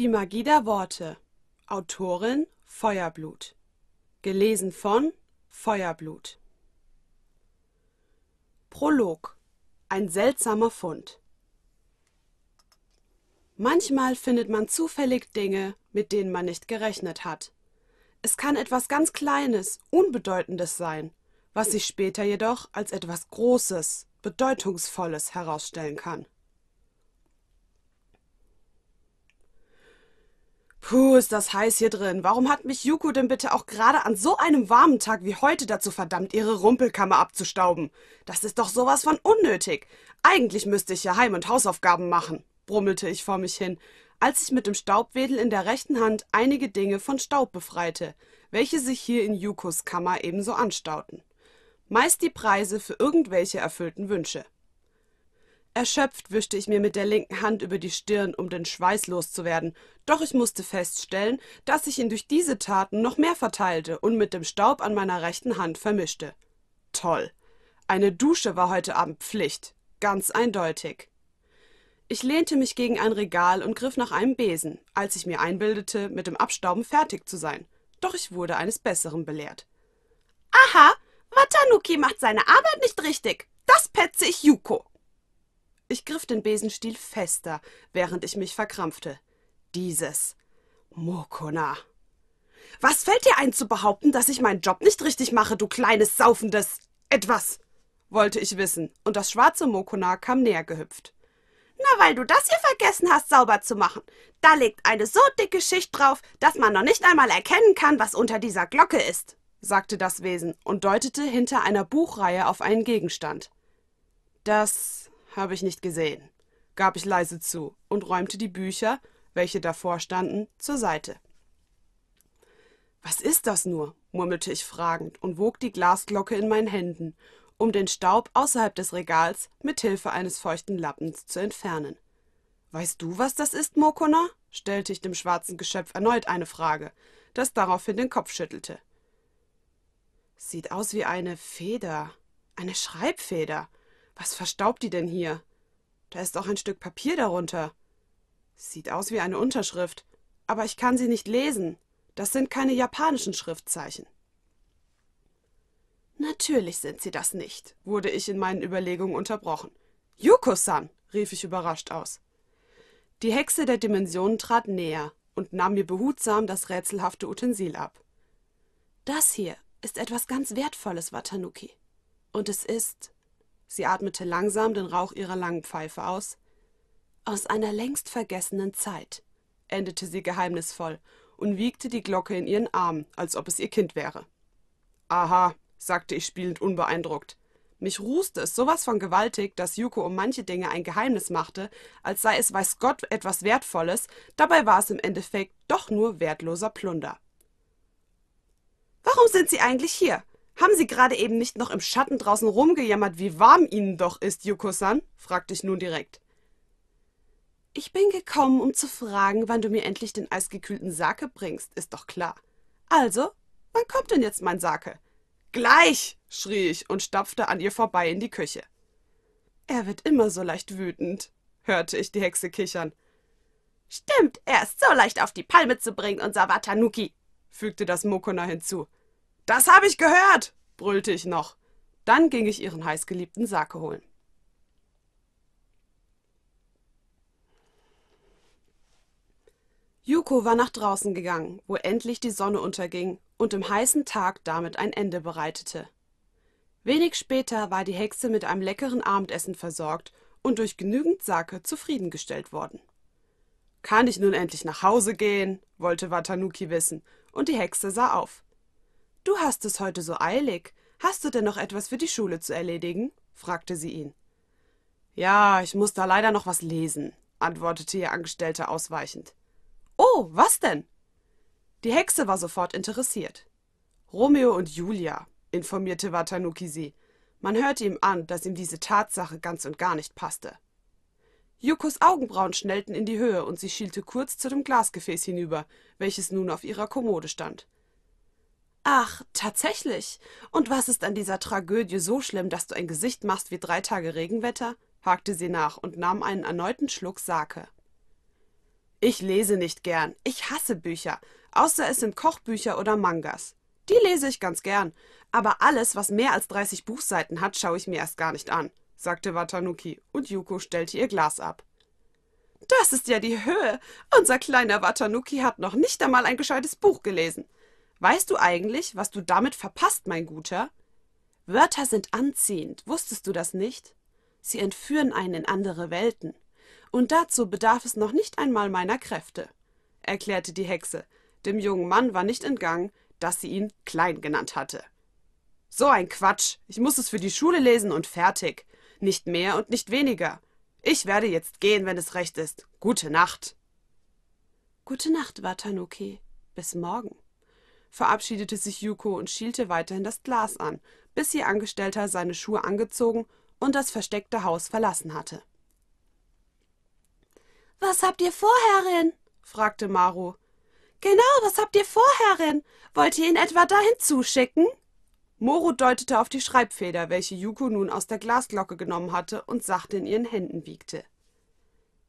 Die Magie der Worte. Autorin Feuerblut. Gelesen von Feuerblut. Prolog. Ein seltsamer Fund. Manchmal findet man zufällig Dinge, mit denen man nicht gerechnet hat. Es kann etwas ganz Kleines, Unbedeutendes sein, was sich später jedoch als etwas Großes, Bedeutungsvolles herausstellen kann. Puh, ist das heiß hier drin. Warum hat mich Yuko denn bitte auch gerade an so einem warmen Tag wie heute dazu verdammt, ihre Rumpelkammer abzustauben? Das ist doch sowas von unnötig. Eigentlich müsste ich ja Heim- und Hausaufgaben machen, brummelte ich vor mich hin, als ich mit dem Staubwedel in der rechten Hand einige Dinge von Staub befreite, welche sich hier in Yukos Kammer ebenso anstauten. Meist die Preise für irgendwelche erfüllten Wünsche. Erschöpft wischte ich mir mit der linken Hand über die Stirn, um den Schweiß loszuwerden, doch ich musste feststellen, dass ich ihn durch diese Taten noch mehr verteilte und mit dem Staub an meiner rechten Hand vermischte. Toll. Eine Dusche war heute Abend Pflicht, ganz eindeutig. Ich lehnte mich gegen ein Regal und griff nach einem Besen, als ich mir einbildete, mit dem Abstauben fertig zu sein. Doch ich wurde eines Besseren belehrt. Aha, Watanuki macht seine Arbeit nicht richtig. Das petze ich Yuko. Ich griff den Besenstiel fester, während ich mich verkrampfte. Dieses Mokona. Was fällt dir ein zu behaupten, dass ich meinen Job nicht richtig mache, du kleines saufendes etwas? wollte ich wissen, und das schwarze Mokona kam näher gehüpft. Na, weil du das hier vergessen hast, sauber zu machen. Da liegt eine so dicke Schicht drauf, dass man noch nicht einmal erkennen kann, was unter dieser Glocke ist, sagte das Wesen und deutete hinter einer Buchreihe auf einen Gegenstand. Das habe ich nicht gesehen, gab ich leise zu und räumte die Bücher, welche davor standen, zur Seite. Was ist das nur? murmelte ich fragend und wog die Glasglocke in meinen Händen, um den Staub außerhalb des Regals mit Hilfe eines feuchten Lappens zu entfernen. Weißt du, was das ist, Mokona? stellte ich dem schwarzen Geschöpf erneut eine Frage, das daraufhin den Kopf schüttelte. Sieht aus wie eine Feder, eine Schreibfeder, was verstaubt die denn hier? Da ist auch ein Stück Papier darunter. Sieht aus wie eine Unterschrift, aber ich kann sie nicht lesen. Das sind keine japanischen Schriftzeichen. Natürlich sind sie das nicht, wurde ich in meinen Überlegungen unterbrochen. Yuko-san, rief ich überrascht aus. Die Hexe der Dimensionen trat näher und nahm mir behutsam das rätselhafte Utensil ab. Das hier ist etwas ganz Wertvolles, Watanuki. Und es ist Sie atmete langsam den Rauch ihrer langen Pfeife aus. Aus einer längst vergessenen Zeit, endete sie geheimnisvoll und wiegte die Glocke in ihren Arm, als ob es ihr Kind wäre. Aha, sagte ich spielend unbeeindruckt. Mich rußte es sowas von gewaltig, dass Yuko um manche Dinge ein Geheimnis machte, als sei es weiß Gott etwas Wertvolles, dabei war es im Endeffekt doch nur wertloser Plunder. Warum sind Sie eigentlich hier? Haben Sie gerade eben nicht noch im Schatten draußen rumgejammert, wie warm Ihnen doch ist, Yuko-san? fragte ich nun direkt. Ich bin gekommen, um zu fragen, wann du mir endlich den eisgekühlten Sake bringst, ist doch klar. Also, wann kommt denn jetzt mein Sake? Gleich, schrie ich und stapfte an ihr vorbei in die Küche. Er wird immer so leicht wütend, hörte ich die Hexe kichern. Stimmt, er ist so leicht auf die Palme zu bringen, unser Watanuki, fügte das Mokona hinzu. Das habe ich gehört, brüllte ich noch. Dann ging ich ihren heißgeliebten Sake holen. Yuko war nach draußen gegangen, wo endlich die Sonne unterging und dem heißen Tag damit ein Ende bereitete. Wenig später war die Hexe mit einem leckeren Abendessen versorgt und durch genügend Sake zufriedengestellt worden. Kann ich nun endlich nach Hause gehen? wollte Watanuki wissen, und die Hexe sah auf. Du hast es heute so eilig. Hast du denn noch etwas für die Schule zu erledigen? fragte sie ihn. Ja, ich muss da leider noch was lesen, antwortete ihr Angestellter ausweichend. Oh, was denn? Die Hexe war sofort interessiert. Romeo und Julia, informierte Watanuki sie. Man hörte ihm an, dass ihm diese Tatsache ganz und gar nicht passte. Yukos Augenbrauen schnellten in die Höhe und sie schielte kurz zu dem Glasgefäß hinüber, welches nun auf ihrer Kommode stand. Ach, tatsächlich. Und was ist an dieser Tragödie so schlimm, dass du ein Gesicht machst wie drei Tage Regenwetter? hakte sie nach und nahm einen erneuten Schluck Sake. Ich lese nicht gern. Ich hasse Bücher, außer es sind Kochbücher oder Mangas. Die lese ich ganz gern, aber alles, was mehr als 30 Buchseiten hat, schaue ich mir erst gar nicht an, sagte Watanuki, und Yuko stellte ihr Glas ab. Das ist ja die Höhe. Unser kleiner Watanuki hat noch nicht einmal ein gescheites Buch gelesen. Weißt du eigentlich, was du damit verpasst, mein Guter? Wörter sind anziehend, wusstest du das nicht? Sie entführen einen in andere Welten. Und dazu bedarf es noch nicht einmal meiner Kräfte, erklärte die Hexe. Dem jungen Mann war nicht entgangen, dass sie ihn klein genannt hatte. So ein Quatsch. Ich muss es für die Schule lesen und fertig. Nicht mehr und nicht weniger. Ich werde jetzt gehen, wenn es recht ist. Gute Nacht. Gute Nacht, Watanuki. Bis morgen. Verabschiedete sich Yuko und schielte weiterhin das Glas an, bis ihr Angestellter seine Schuhe angezogen und das versteckte Haus verlassen hatte. Was habt ihr vor, Herrin? fragte Maru. Genau, was habt ihr vor, Herrin? Wollt ihr ihn etwa dahin zuschicken? Moro deutete auf die Schreibfeder, welche Yuko nun aus der Glasglocke genommen hatte und sachte in ihren Händen wiegte.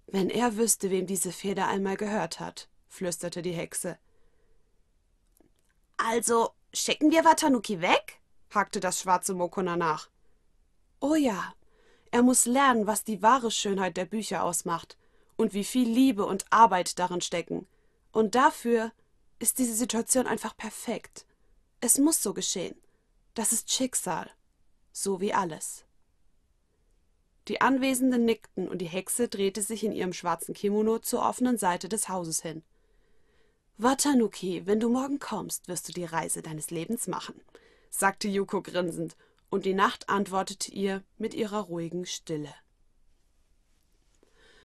Wenn er wüsste, wem diese Feder einmal gehört hat, flüsterte die Hexe. Also, schicken wir Watanuki weg? hakte das schwarze Mokona nach. Oh ja, er muss lernen, was die wahre Schönheit der Bücher ausmacht und wie viel Liebe und Arbeit darin stecken. Und dafür ist diese Situation einfach perfekt. Es muss so geschehen. Das ist Schicksal, so wie alles. Die Anwesenden nickten und die Hexe drehte sich in ihrem schwarzen Kimono zur offenen Seite des Hauses hin. Watanuki, wenn du morgen kommst, wirst du die Reise deines Lebens machen, sagte Yuko grinsend, und die Nacht antwortete ihr mit ihrer ruhigen Stille.